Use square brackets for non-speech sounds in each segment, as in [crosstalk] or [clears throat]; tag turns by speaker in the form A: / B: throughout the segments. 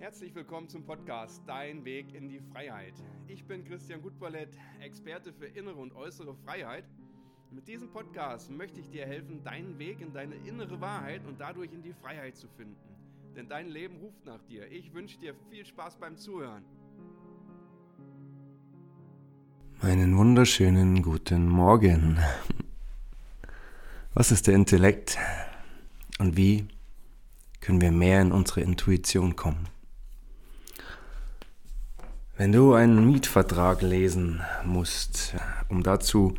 A: Herzlich willkommen zum Podcast Dein Weg in die Freiheit. Ich bin Christian Gutballett, Experte für innere und äußere Freiheit. Mit diesem Podcast möchte ich dir helfen, deinen Weg in deine innere Wahrheit und dadurch in die Freiheit zu finden. Denn dein Leben ruft nach dir. Ich wünsche dir viel Spaß beim Zuhören.
B: Einen wunderschönen guten Morgen. Was ist der Intellekt und wie können wir mehr in unsere Intuition kommen? Wenn du einen Mietvertrag lesen musst, um dazu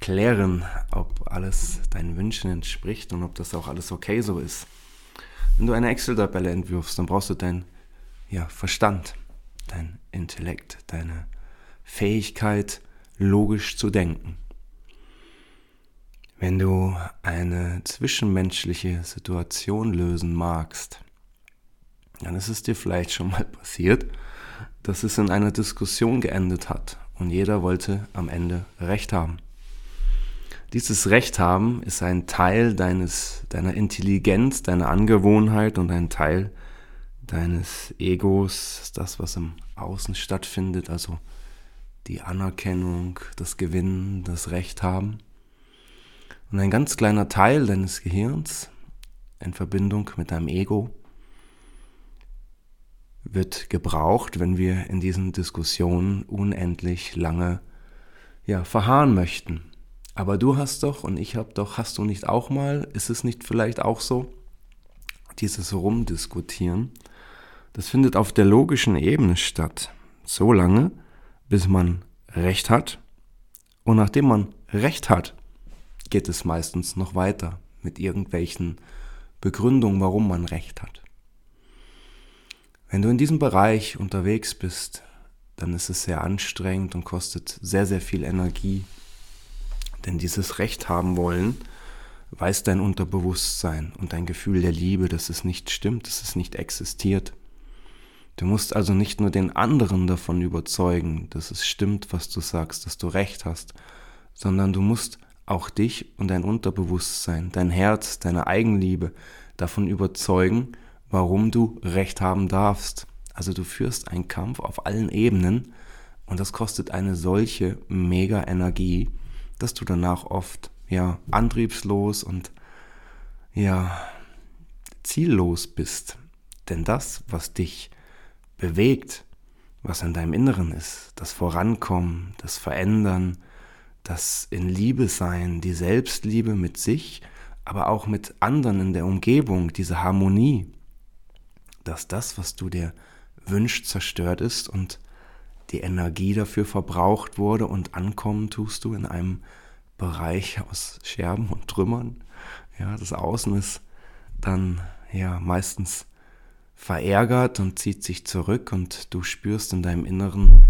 B: klären, ob alles deinen Wünschen entspricht und ob das auch alles okay so ist. Wenn du eine Excel-Tabelle entwirfst, dann brauchst du deinen ja, Verstand, dein Intellekt, deine Fähigkeit, logisch zu denken. Wenn du eine zwischenmenschliche Situation lösen magst, dann ist es dir vielleicht schon mal passiert, dass es in einer Diskussion geendet hat und jeder wollte am Ende Recht haben. Dieses Recht haben ist ein Teil deines, deiner Intelligenz, deiner Angewohnheit und ein Teil deines Egos, das, was im Außen stattfindet, also die Anerkennung, das Gewinnen, das Recht haben. Und ein ganz kleiner Teil deines Gehirns in Verbindung mit deinem Ego wird gebraucht, wenn wir in diesen Diskussionen unendlich lange ja, verharren möchten. Aber du hast doch und ich habe doch, hast du nicht auch mal, ist es nicht vielleicht auch so, dieses Rumdiskutieren, das findet auf der logischen Ebene statt. So lange, bis man Recht hat. Und nachdem man Recht hat, geht es meistens noch weiter mit irgendwelchen Begründungen, warum man Recht hat. Wenn du in diesem Bereich unterwegs bist, dann ist es sehr anstrengend und kostet sehr, sehr viel Energie. Denn dieses Recht haben wollen, weiß dein Unterbewusstsein und dein Gefühl der Liebe, dass es nicht stimmt, dass es nicht existiert. Du musst also nicht nur den anderen davon überzeugen, dass es stimmt, was du sagst, dass du recht hast, sondern du musst auch dich und dein Unterbewusstsein, dein Herz, deine Eigenliebe davon überzeugen, warum du Recht haben darfst. Also du führst einen Kampf auf allen Ebenen und das kostet eine solche mega Energie, dass du danach oft ja antriebslos und ja ziellos bist. Denn das, was dich bewegt, was in deinem Inneren ist, das Vorankommen, das Verändern, das in Liebe sein, die Selbstliebe mit sich, aber auch mit anderen in der Umgebung, diese Harmonie, dass das, was du dir wünschst, zerstört ist und die Energie dafür verbraucht wurde und ankommen tust du in einem Bereich aus Scherben und Trümmern. Ja, das Außen ist dann ja meistens verärgert und zieht sich zurück und du spürst in deinem Inneren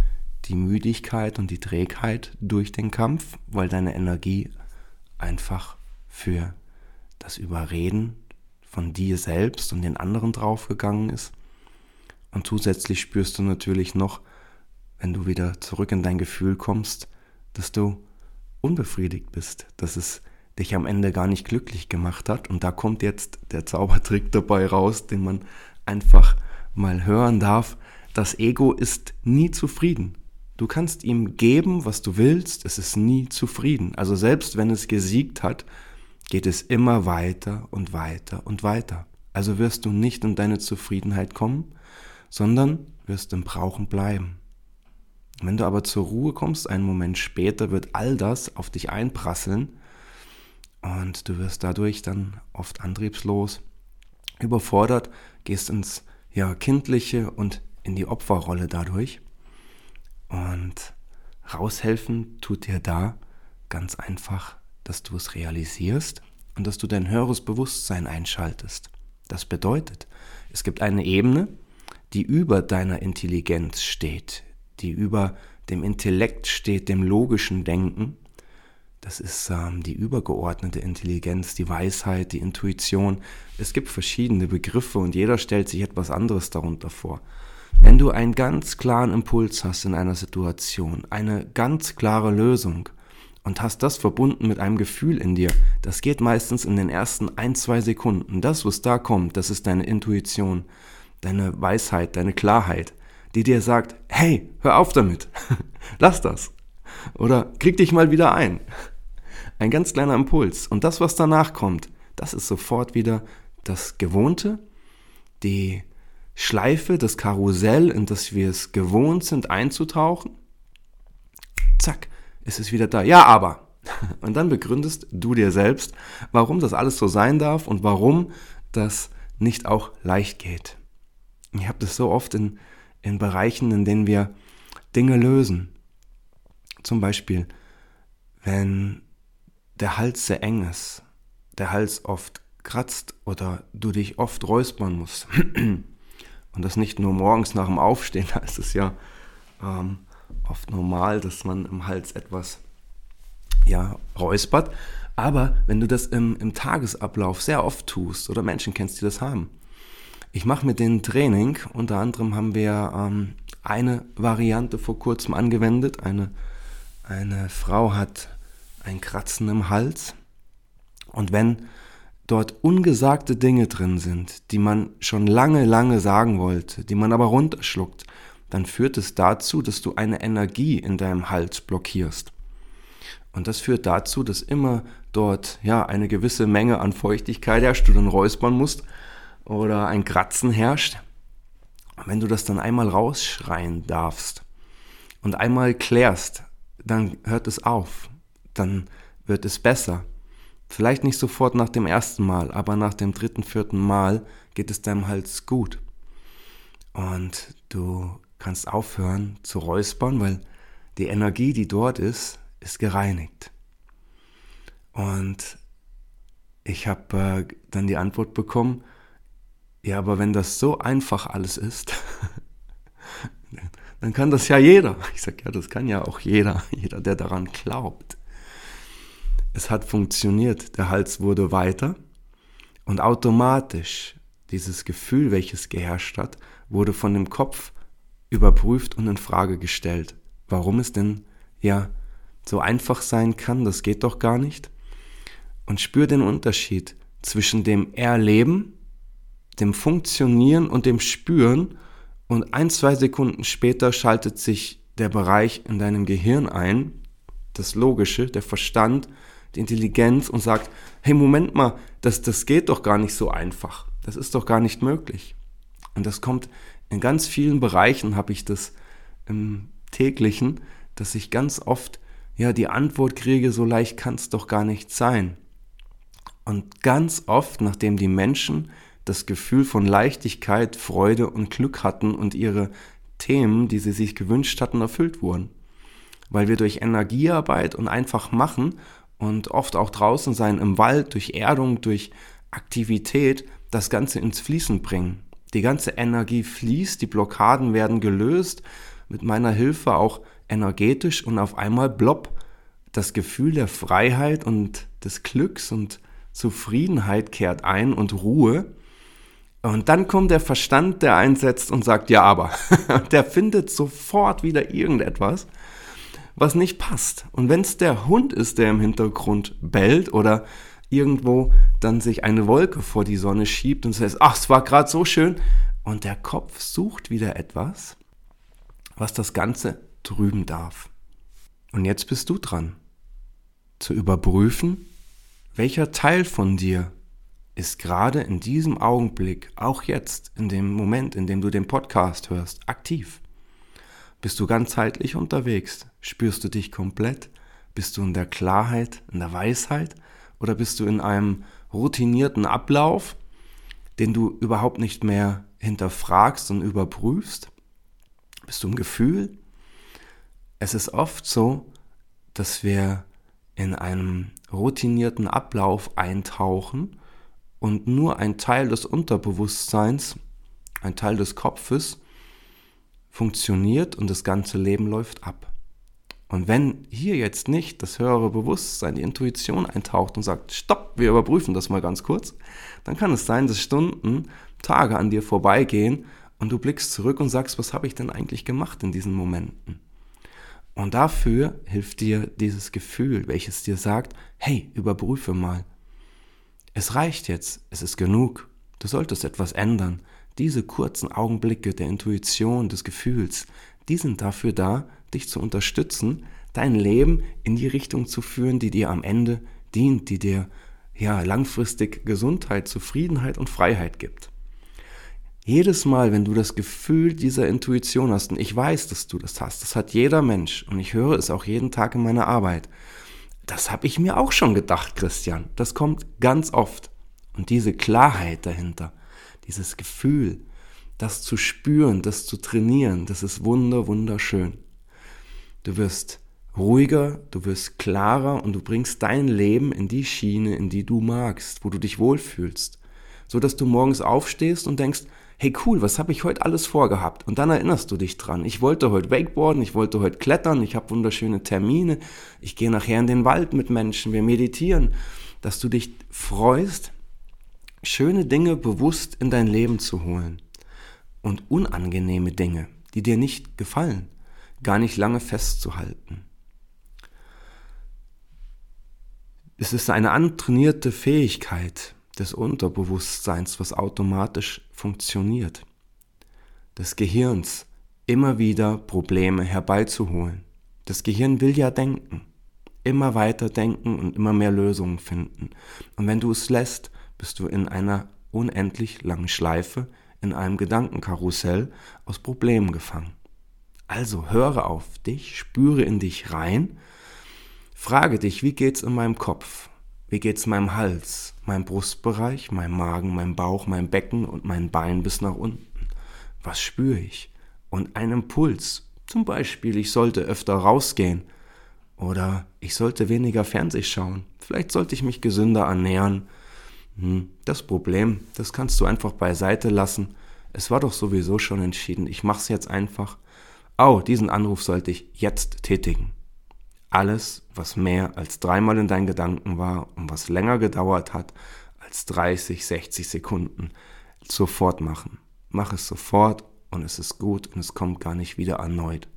B: die Müdigkeit und die Trägheit durch den Kampf, weil deine Energie einfach für das Überreden von dir selbst und den anderen draufgegangen ist. Und zusätzlich spürst du natürlich noch, wenn du wieder zurück in dein Gefühl kommst, dass du unbefriedigt bist, dass es dich am Ende gar nicht glücklich gemacht hat. Und da kommt jetzt der Zaubertrick dabei raus, den man einfach mal hören darf. Das Ego ist nie zufrieden. Du kannst ihm geben, was du willst, es ist nie zufrieden. Also selbst wenn es gesiegt hat, geht es immer weiter und weiter und weiter. Also wirst du nicht in deine Zufriedenheit kommen, sondern wirst im Brauchen bleiben. Wenn du aber zur Ruhe kommst, einen Moment später, wird all das auf dich einprasseln und du wirst dadurch dann oft antriebslos, überfordert, gehst ins ja, kindliche und in die Opferrolle dadurch. Und raushelfen tut dir da ganz einfach dass du es realisierst und dass du dein höheres Bewusstsein einschaltest. Das bedeutet, es gibt eine Ebene, die über deiner Intelligenz steht, die über dem Intellekt steht, dem logischen Denken. Das ist ähm, die übergeordnete Intelligenz, die Weisheit, die Intuition. Es gibt verschiedene Begriffe und jeder stellt sich etwas anderes darunter vor. Wenn du einen ganz klaren Impuls hast in einer Situation, eine ganz klare Lösung, und hast das verbunden mit einem Gefühl in dir, das geht meistens in den ersten ein, zwei Sekunden. Das, was da kommt, das ist deine Intuition. deine Weisheit, deine Klarheit, die dir sagt, hey, hör auf damit, [laughs] lass das. Oder krieg dich mal wieder ein. Ein ganz kleiner Impuls. Und das, was danach kommt, das ist sofort wieder das Gewohnte, die Schleife, das Karussell, in das wir es gewohnt sind einzutauchen. Zack, ist es wieder da. Ja, aber. [laughs] Und dann begründest du dir selbst, warum das alles so sein darf und warum das nicht auch leicht geht. Ich habe das so oft in, in Bereichen, in denen wir Dinge lösen. Zum Beispiel, wenn der Hals sehr eng ist, der Hals oft kratzt oder du dich oft räuspern musst. [clears throat] Und das nicht nur morgens nach dem Aufstehen, [laughs] da ist es ja ähm, oft normal, dass man im Hals etwas ja, räuspert. Aber wenn du das im, im Tagesablauf sehr oft tust, oder Menschen kennst, die das haben, ich mache mit denen Training, unter anderem haben wir ähm, eine Variante vor kurzem angewendet. Eine, eine Frau hat ein Kratzen im Hals. Und wenn dort ungesagte Dinge drin sind, die man schon lange, lange sagen wollte, die man aber runterschluckt, dann führt es dazu, dass du eine Energie in deinem Hals blockierst. Und das führt dazu, dass immer dort ja eine gewisse Menge an Feuchtigkeit herrscht, du dann räuspern musst oder ein Kratzen herrscht. Und wenn du das dann einmal rausschreien darfst und einmal klärst, dann hört es auf, dann wird es besser. Vielleicht nicht sofort nach dem ersten Mal, aber nach dem dritten, vierten Mal geht es deinem Hals gut. Und du kannst aufhören zu räuspern, weil die Energie, die dort ist, ist gereinigt. Und ich habe äh, dann die Antwort bekommen, ja, aber wenn das so einfach alles ist, [laughs] dann kann das ja jeder. Ich sage, ja, das kann ja auch jeder, [laughs] jeder, der daran glaubt. Es hat funktioniert, der Hals wurde weiter und automatisch dieses Gefühl, welches geherrscht hat, wurde von dem Kopf überprüft und in Frage gestellt. Warum es denn ja so einfach sein kann, das geht doch gar nicht. Und spür den Unterschied zwischen dem Erleben, dem Funktionieren und dem Spüren und ein, zwei Sekunden später schaltet sich der Bereich in deinem Gehirn ein, das Logische, der Verstand, die Intelligenz und sagt, hey, Moment mal, das, das geht doch gar nicht so einfach. Das ist doch gar nicht möglich. Und das kommt in ganz vielen Bereichen, habe ich das im täglichen, dass ich ganz oft ja die Antwort kriege, so leicht kann es doch gar nicht sein. Und ganz oft, nachdem die Menschen das Gefühl von Leichtigkeit, Freude und Glück hatten und ihre Themen, die sie sich gewünscht hatten, erfüllt wurden. Weil wir durch Energiearbeit und einfach machen und oft auch draußen sein im Wald, durch Erdung, durch Aktivität, das Ganze ins Fließen bringen. Die ganze Energie fließt, die Blockaden werden gelöst, mit meiner Hilfe auch energetisch und auf einmal blopp das Gefühl der Freiheit und des Glücks und Zufriedenheit kehrt ein und Ruhe. Und dann kommt der Verstand, der einsetzt und sagt, ja, aber. [laughs] der findet sofort wieder irgendetwas, was nicht passt. Und wenn es der Hund ist, der im Hintergrund bellt oder irgendwo dann sich eine Wolke vor die Sonne schiebt und sagt, ach, es war gerade so schön. Und der Kopf sucht wieder etwas, was das Ganze trüben darf. Und jetzt bist du dran, zu überprüfen, welcher Teil von dir ist gerade in diesem Augenblick, auch jetzt, in dem Moment, in dem du den Podcast hörst, aktiv. Bist du ganzheitlich unterwegs? Spürst du dich komplett? Bist du in der Klarheit, in der Weisheit? Oder bist du in einem routinierten Ablauf, den du überhaupt nicht mehr hinterfragst und überprüfst? Bist du im Gefühl? es ist oft so, dass wir in einem routinierten Ablauf eintauchen und nur ein Teil des Unterbewusstseins, ein Teil des Kopfes funktioniert und das ganze Leben läuft ab. Und wenn hier jetzt nicht das höhere Bewusstsein, die Intuition eintaucht und sagt, stopp, wir überprüfen das mal ganz kurz, dann kann es sein, dass Stunden, Tage an dir vorbeigehen und du blickst zurück und sagst, was habe ich denn eigentlich gemacht in diesen Momenten? Und dafür hilft dir dieses Gefühl, welches dir sagt, hey, überprüfe mal. Es reicht jetzt, es ist genug, du solltest etwas ändern, Diese kurzen Augenblicke der Intuition, des Gefühls, die sind dafür da, dich zu unterstützen, dein Leben in die Richtung zu führen, die dir am Ende dient, die dir ja langfristig Gesundheit, Zufriedenheit und Freiheit gibt. Jedes Mal, wenn du das Gefühl dieser Intuition hast, und ich weiß, dass du das hast, das hat jeder Mensch und ich höre es auch jeden Tag in meiner Arbeit, das habe ich mir auch schon gedacht, Christian. Das kommt ganz oft. Und diese Klarheit dahinter, dieses Gefühl, das zu spüren, das zu trainieren, das ist wunder, wunderschön. Du wirst ruhiger, du wirst klarer und du bringst dein Leben in die Schiene, in die du magst, wo du dich wohlfühlst, so dass du morgens aufstehst und denkst, hey cool, was habe ich heute alles vorgehabt? Und dann erinnerst du dich dran. Ich wollte heute Wakeboarden, ich wollte heute klettern, ich habe wunderschöne Termine, ich gehe nachher in den Wald mit Menschen, wir meditieren, dass du dich freust, schöne Dinge bewusst in dein Leben zu holen. Und unangenehme Dinge, die dir nicht gefallen, gar nicht lange festzuhalten. Es ist eine antrainierte Fähigkeit des Unterbewusstseins, was automatisch funktioniert, des Gehirns, immer wieder Probleme herbeizuholen. Das Gehirn will ja denken, immer weiter denken und immer mehr Lösungen finden. Und wenn du es lässt, bist du in einer unendlich langen Schleife, in einem Gedankenkarussell aus Problemen gefangen. Also höre auf dich, spüre in dich rein Frage dich, wie geht's in meinem Kopf? Wie geht's meinem Hals, meinem Brustbereich, meinem Magen, meinem Bauch, meinem Becken und meinem Bein bis nach unten? Was spüre ich? Und ein Impuls. Zum Beispiel, ich sollte öfter rausgehen. Oder ich sollte weniger Fernseh schauen. Vielleicht sollte ich mich gesünder ernähren. Hm, das Problem, das kannst du einfach beiseite lassen. Es war doch sowieso schon entschieden. Ich mach's jetzt einfach. Oh, diesen Anruf sollte ich jetzt tätigen. Alles, was mehr als dreimal in deinen Gedanken war und was länger gedauert hat als 30, 60 Sekunden, sofort machen. Mach es sofort und es ist gut und es kommt gar nicht wieder erneut.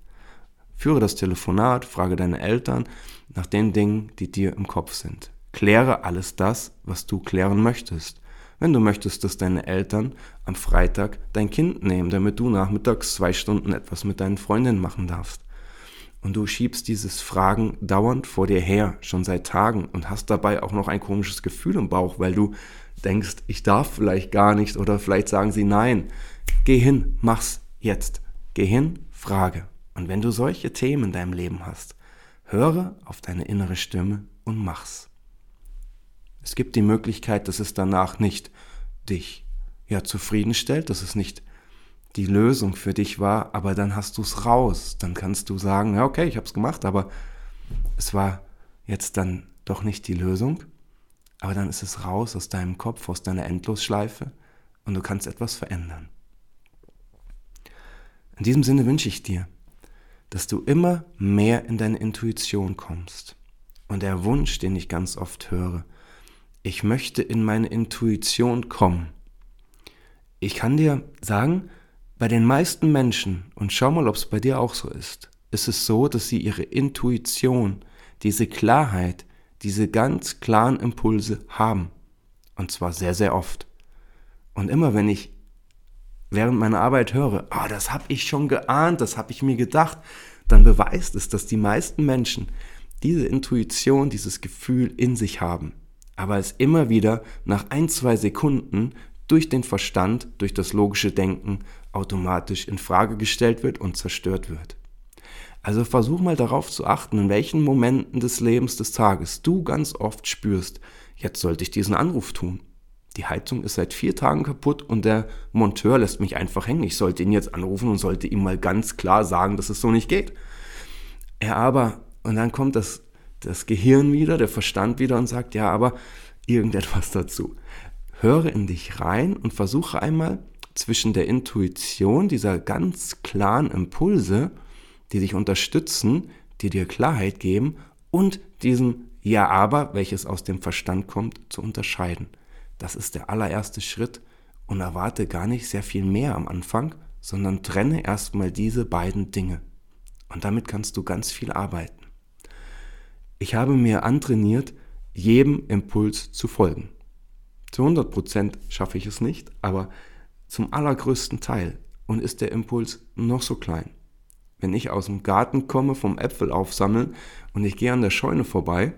B: Führe das Telefonat, frage deine Eltern nach den Dingen, die dir im Kopf sind. Kläre alles das, was du klären möchtest. Wenn du möchtest, dass deine Eltern am Freitag dein Kind nehmen, damit du nachmittags zwei Stunden etwas mit deinen Freundinnen machen darfst und du schiebst dieses Fragen dauernd vor dir her, schon seit Tagen und hast dabei auch noch ein komisches Gefühl im Bauch, weil du denkst, ich darf vielleicht gar nicht oder vielleicht sagen sie nein. Geh hin, mach's jetzt. Geh hin, frage. Und wenn du solche Themen in deinem Leben hast, höre auf deine innere Stimme und mach's. Es gibt die Möglichkeit, dass es danach nicht dich ja zufriedenstellt, dass es nicht die Lösung für dich war, aber dann hast du es raus. Dann kannst du sagen, ja, okay, ich habe es gemacht, aber es war jetzt dann doch nicht die Lösung. Aber dann ist es raus aus deinem Kopf, aus deiner Endlosschleife und du kannst etwas verändern. In diesem Sinne wünsche ich dir, dass du immer mehr in deine Intuition kommst. Und der Wunsch, den ich ganz oft höre, ich möchte in meine Intuition kommen. Ich kann dir sagen, bei den meisten Menschen, und schau mal, ob es bei dir auch so ist, ist es so, dass sie ihre Intuition, diese Klarheit, diese ganz klaren Impulse haben. Und zwar sehr, sehr oft. Und immer wenn ich während meiner Arbeit höre, ah, das habe ich schon geahnt, das habe ich mir gedacht, dann beweist es, dass die meisten Menschen diese Intuition, dieses Gefühl in sich haben, aber es immer wieder nach ein, zwei Sekunden durch den Verstand, durch das logische Denken automatisch in Frage gestellt wird und zerstört wird. Also versuch mal darauf zu achten, in welchen Momenten des Lebens des Tages du ganz oft spürst, jetzt sollte ich diesen Anruf tun. Die Heizung ist seit vier Tagen kaputt und der Monteur lässt mich einfach hängen. Ich sollte ihn jetzt anrufen und sollte ihm mal ganz klar sagen, dass es so nicht geht. Ja, aber, und dann kommt das, das Gehirn wieder, der Verstand wieder und sagt, ja, aber irgendetwas dazu höre in dich rein und versuche einmal zwischen der Intuition dieser ganz klaren Impulse, die dich unterstützen, die dir Klarheit geben, und diesem Ja aber, welches aus dem Verstand kommt, zu unterscheiden. Das ist der allererste Schritt und erwarte gar nicht sehr viel mehr am Anfang, sondern trenne erstmal diese beiden Dinge. Und damit kannst du ganz viel arbeiten. Ich habe mir antrainiert, jedem Impuls zu folgen. Zu 100 Prozent schaffe ich es nicht, aber zum allergrößten Teil und ist der Impuls noch so klein. Wenn ich aus dem Garten komme vom Äpfel aufsammeln und ich gehe an der Scheune vorbei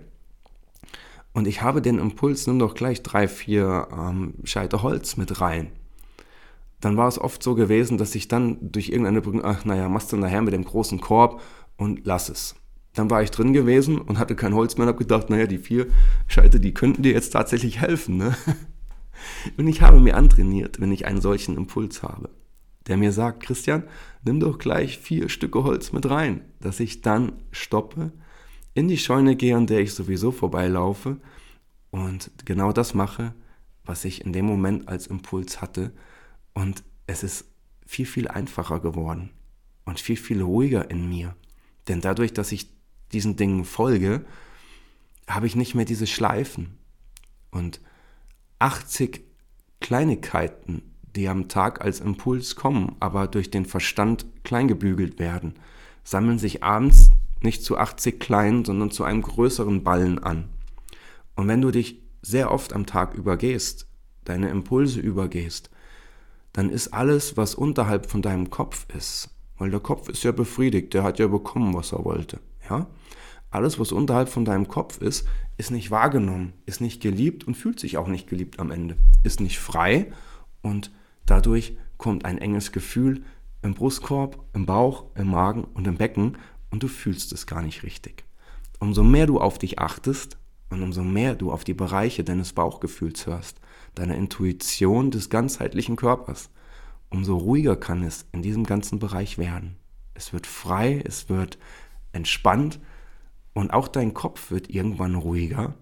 B: und ich habe den Impuls, nimm doch gleich drei, vier ähm, Scheite Holz mit rein, dann war es oft so gewesen, dass ich dann durch irgendeine Brücke, ach naja, machst du nachher mit dem großen Korb und lass es. Dann war ich drin gewesen und hatte kein Holz mehr und habe gedacht, naja, die vier Scheite, die könnten dir jetzt tatsächlich helfen. Ne? [laughs] Und ich habe mir antrainiert, wenn ich einen solchen Impuls habe, der mir sagt, Christian, nimm doch gleich vier Stücke Holz mit rein, dass ich dann stoppe, in die Scheune gehe, an der ich sowieso vorbeilaufe und genau das mache, was ich in dem Moment als Impuls hatte. Und es ist viel, viel einfacher geworden und viel, viel ruhiger in mir. Denn dadurch, dass ich diesen Dingen folge, habe ich nicht mehr diese Schleifen. Und 80 Kleinigkeiten, die am Tag als Impuls kommen, aber durch den Verstand kleingebügelt werden, sammeln sich abends nicht zu 80 kleinen, sondern zu einem größeren Ballen an. Und wenn du dich sehr oft am Tag übergehst, deine Impulse übergehst, dann ist alles, was unterhalb von deinem Kopf ist, weil der Kopf ist ja befriedigt, der hat ja bekommen, was er wollte, ja? Alles, was unterhalb von deinem Kopf ist, ist nicht wahrgenommen, ist nicht geliebt und fühlt sich auch nicht geliebt am Ende, ist nicht frei und dadurch kommt ein enges Gefühl im Brustkorb, im Bauch, im Magen und im Becken und du fühlst es gar nicht richtig. Umso mehr du auf dich achtest und umso mehr du auf die Bereiche deines Bauchgefühls hörst, deiner Intuition des ganzheitlichen Körpers, umso ruhiger kann es in diesem ganzen Bereich werden. Es wird frei, es wird entspannt und auch dein Kopf wird irgendwann ruhiger,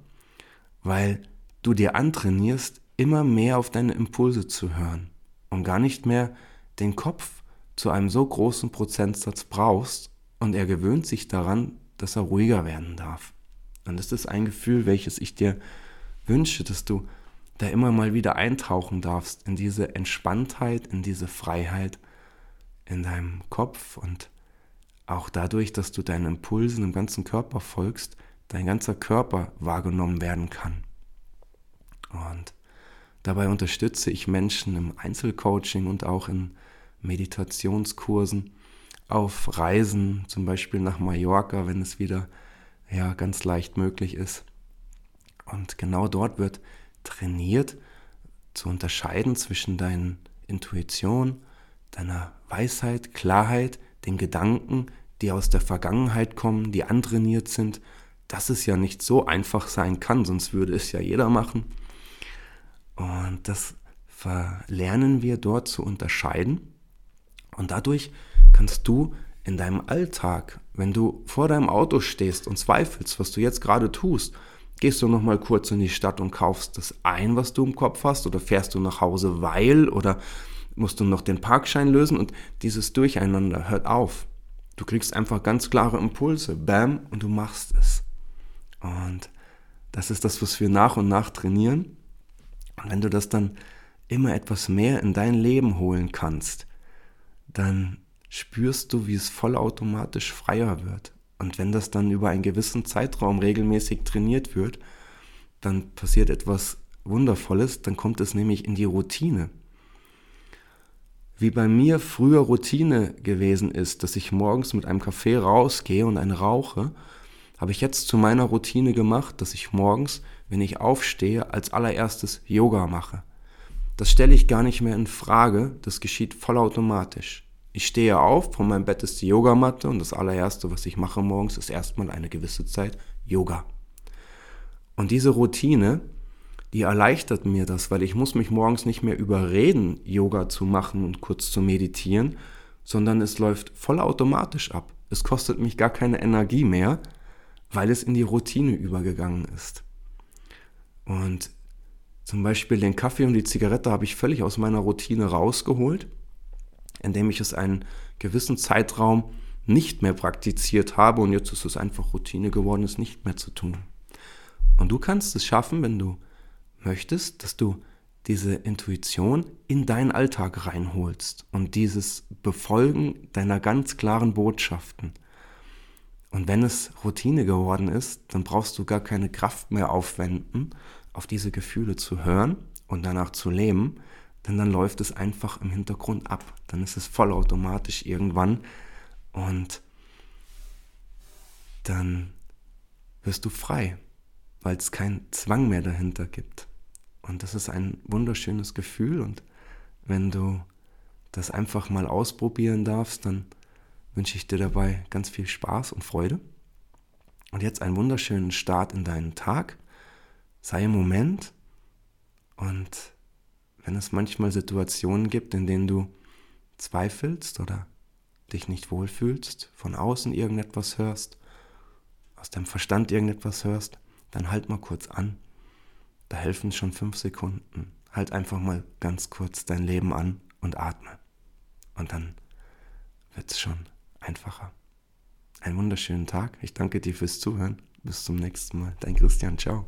B: weil du dir antrainierst, immer mehr auf deine Impulse zu hören und gar nicht mehr den Kopf zu einem so großen Prozentsatz brauchst und er gewöhnt sich daran, dass er ruhiger werden darf. Und das ist ein Gefühl, welches ich dir wünsche, dass du da immer mal wieder eintauchen darfst in diese Entspanntheit, in diese Freiheit in deinem Kopf und auch dadurch, dass du deinen Impulsen im ganzen Körper folgst, dein ganzer Körper wahrgenommen werden kann. Und dabei unterstütze ich Menschen im Einzelcoaching und auch in Meditationskursen auf Reisen, zum Beispiel nach Mallorca, wenn es wieder ja, ganz leicht möglich ist. Und genau dort wird trainiert, zu unterscheiden zwischen deiner Intuition, deiner Weisheit, Klarheit, den Gedanken, die aus der Vergangenheit kommen, die antrainiert sind, dass es ja nicht so einfach sein kann, sonst würde es ja jeder machen. Und das verlernen wir dort zu unterscheiden. Und dadurch kannst du in deinem Alltag, wenn du vor deinem Auto stehst und zweifelst, was du jetzt gerade tust, gehst du noch mal kurz in die Stadt und kaufst das ein, was du im Kopf hast, oder fährst du nach Hause, weil, oder musst du noch den Parkschein lösen und dieses Durcheinander hört auf. Du kriegst einfach ganz klare Impulse, bam, und du machst es. Und das ist das, was wir nach und nach trainieren. Und wenn du das dann immer etwas mehr in dein Leben holen kannst, dann spürst du, wie es vollautomatisch freier wird. Und wenn das dann über einen gewissen Zeitraum regelmäßig trainiert wird, dann passiert etwas Wundervolles, dann kommt es nämlich in die Routine. Wie bei mir früher Routine gewesen ist, dass ich morgens mit einem Kaffee rausgehe und einen rauche, habe ich jetzt zu meiner Routine gemacht, dass ich morgens, wenn ich aufstehe, als allererstes Yoga mache. Das stelle ich gar nicht mehr in Frage, das geschieht vollautomatisch. Ich stehe auf, von meinem Bett ist die Yogamatte und das allererste, was ich mache morgens, ist erstmal eine gewisse Zeit Yoga. Und diese Routine, die erleichtert mir das, weil ich muss mich morgens nicht mehr überreden, Yoga zu machen und kurz zu meditieren, sondern es läuft vollautomatisch ab. Es kostet mich gar keine Energie mehr, weil es in die Routine übergegangen ist. Und zum Beispiel den Kaffee und die Zigarette habe ich völlig aus meiner Routine rausgeholt indem ich es einen gewissen Zeitraum nicht mehr praktiziert habe und jetzt ist es einfach Routine geworden, es nicht mehr zu tun. Und du kannst es schaffen, wenn du möchtest, dass du diese Intuition in deinen Alltag reinholst und dieses Befolgen deiner ganz klaren Botschaften. Und wenn es Routine geworden ist, dann brauchst du gar keine Kraft mehr aufwenden, auf diese Gefühle zu hören und danach zu leben, Denn dann läuft es einfach im Hintergrund ab. Dann ist es vollautomatisch irgendwann und dann wirst du frei, weil es keinen Zwang mehr dahinter gibt. Und das ist ein wunderschönes Gefühl und wenn du das einfach mal ausprobieren darfst, dann wünsche ich dir dabei ganz viel Spaß und Freude. Und jetzt einen wunderschönen Start in deinen Tag. Sei im Moment und wenn es manchmal Situationen gibt, in denen du zweifelst oder dich nicht wohlfühlst, von außen irgendetwas hörst, aus deinem Verstand irgendetwas hörst, dann halt mal kurz an. Da helfen schon fünf Sekunden. Halt einfach mal ganz kurz dein Leben an und atme. Und dann wird es schon einfacher. Einen wunderschönen Tag. Ich danke dir fürs Zuhören. Bis zum nächsten Mal. Dein Christian. Ciao.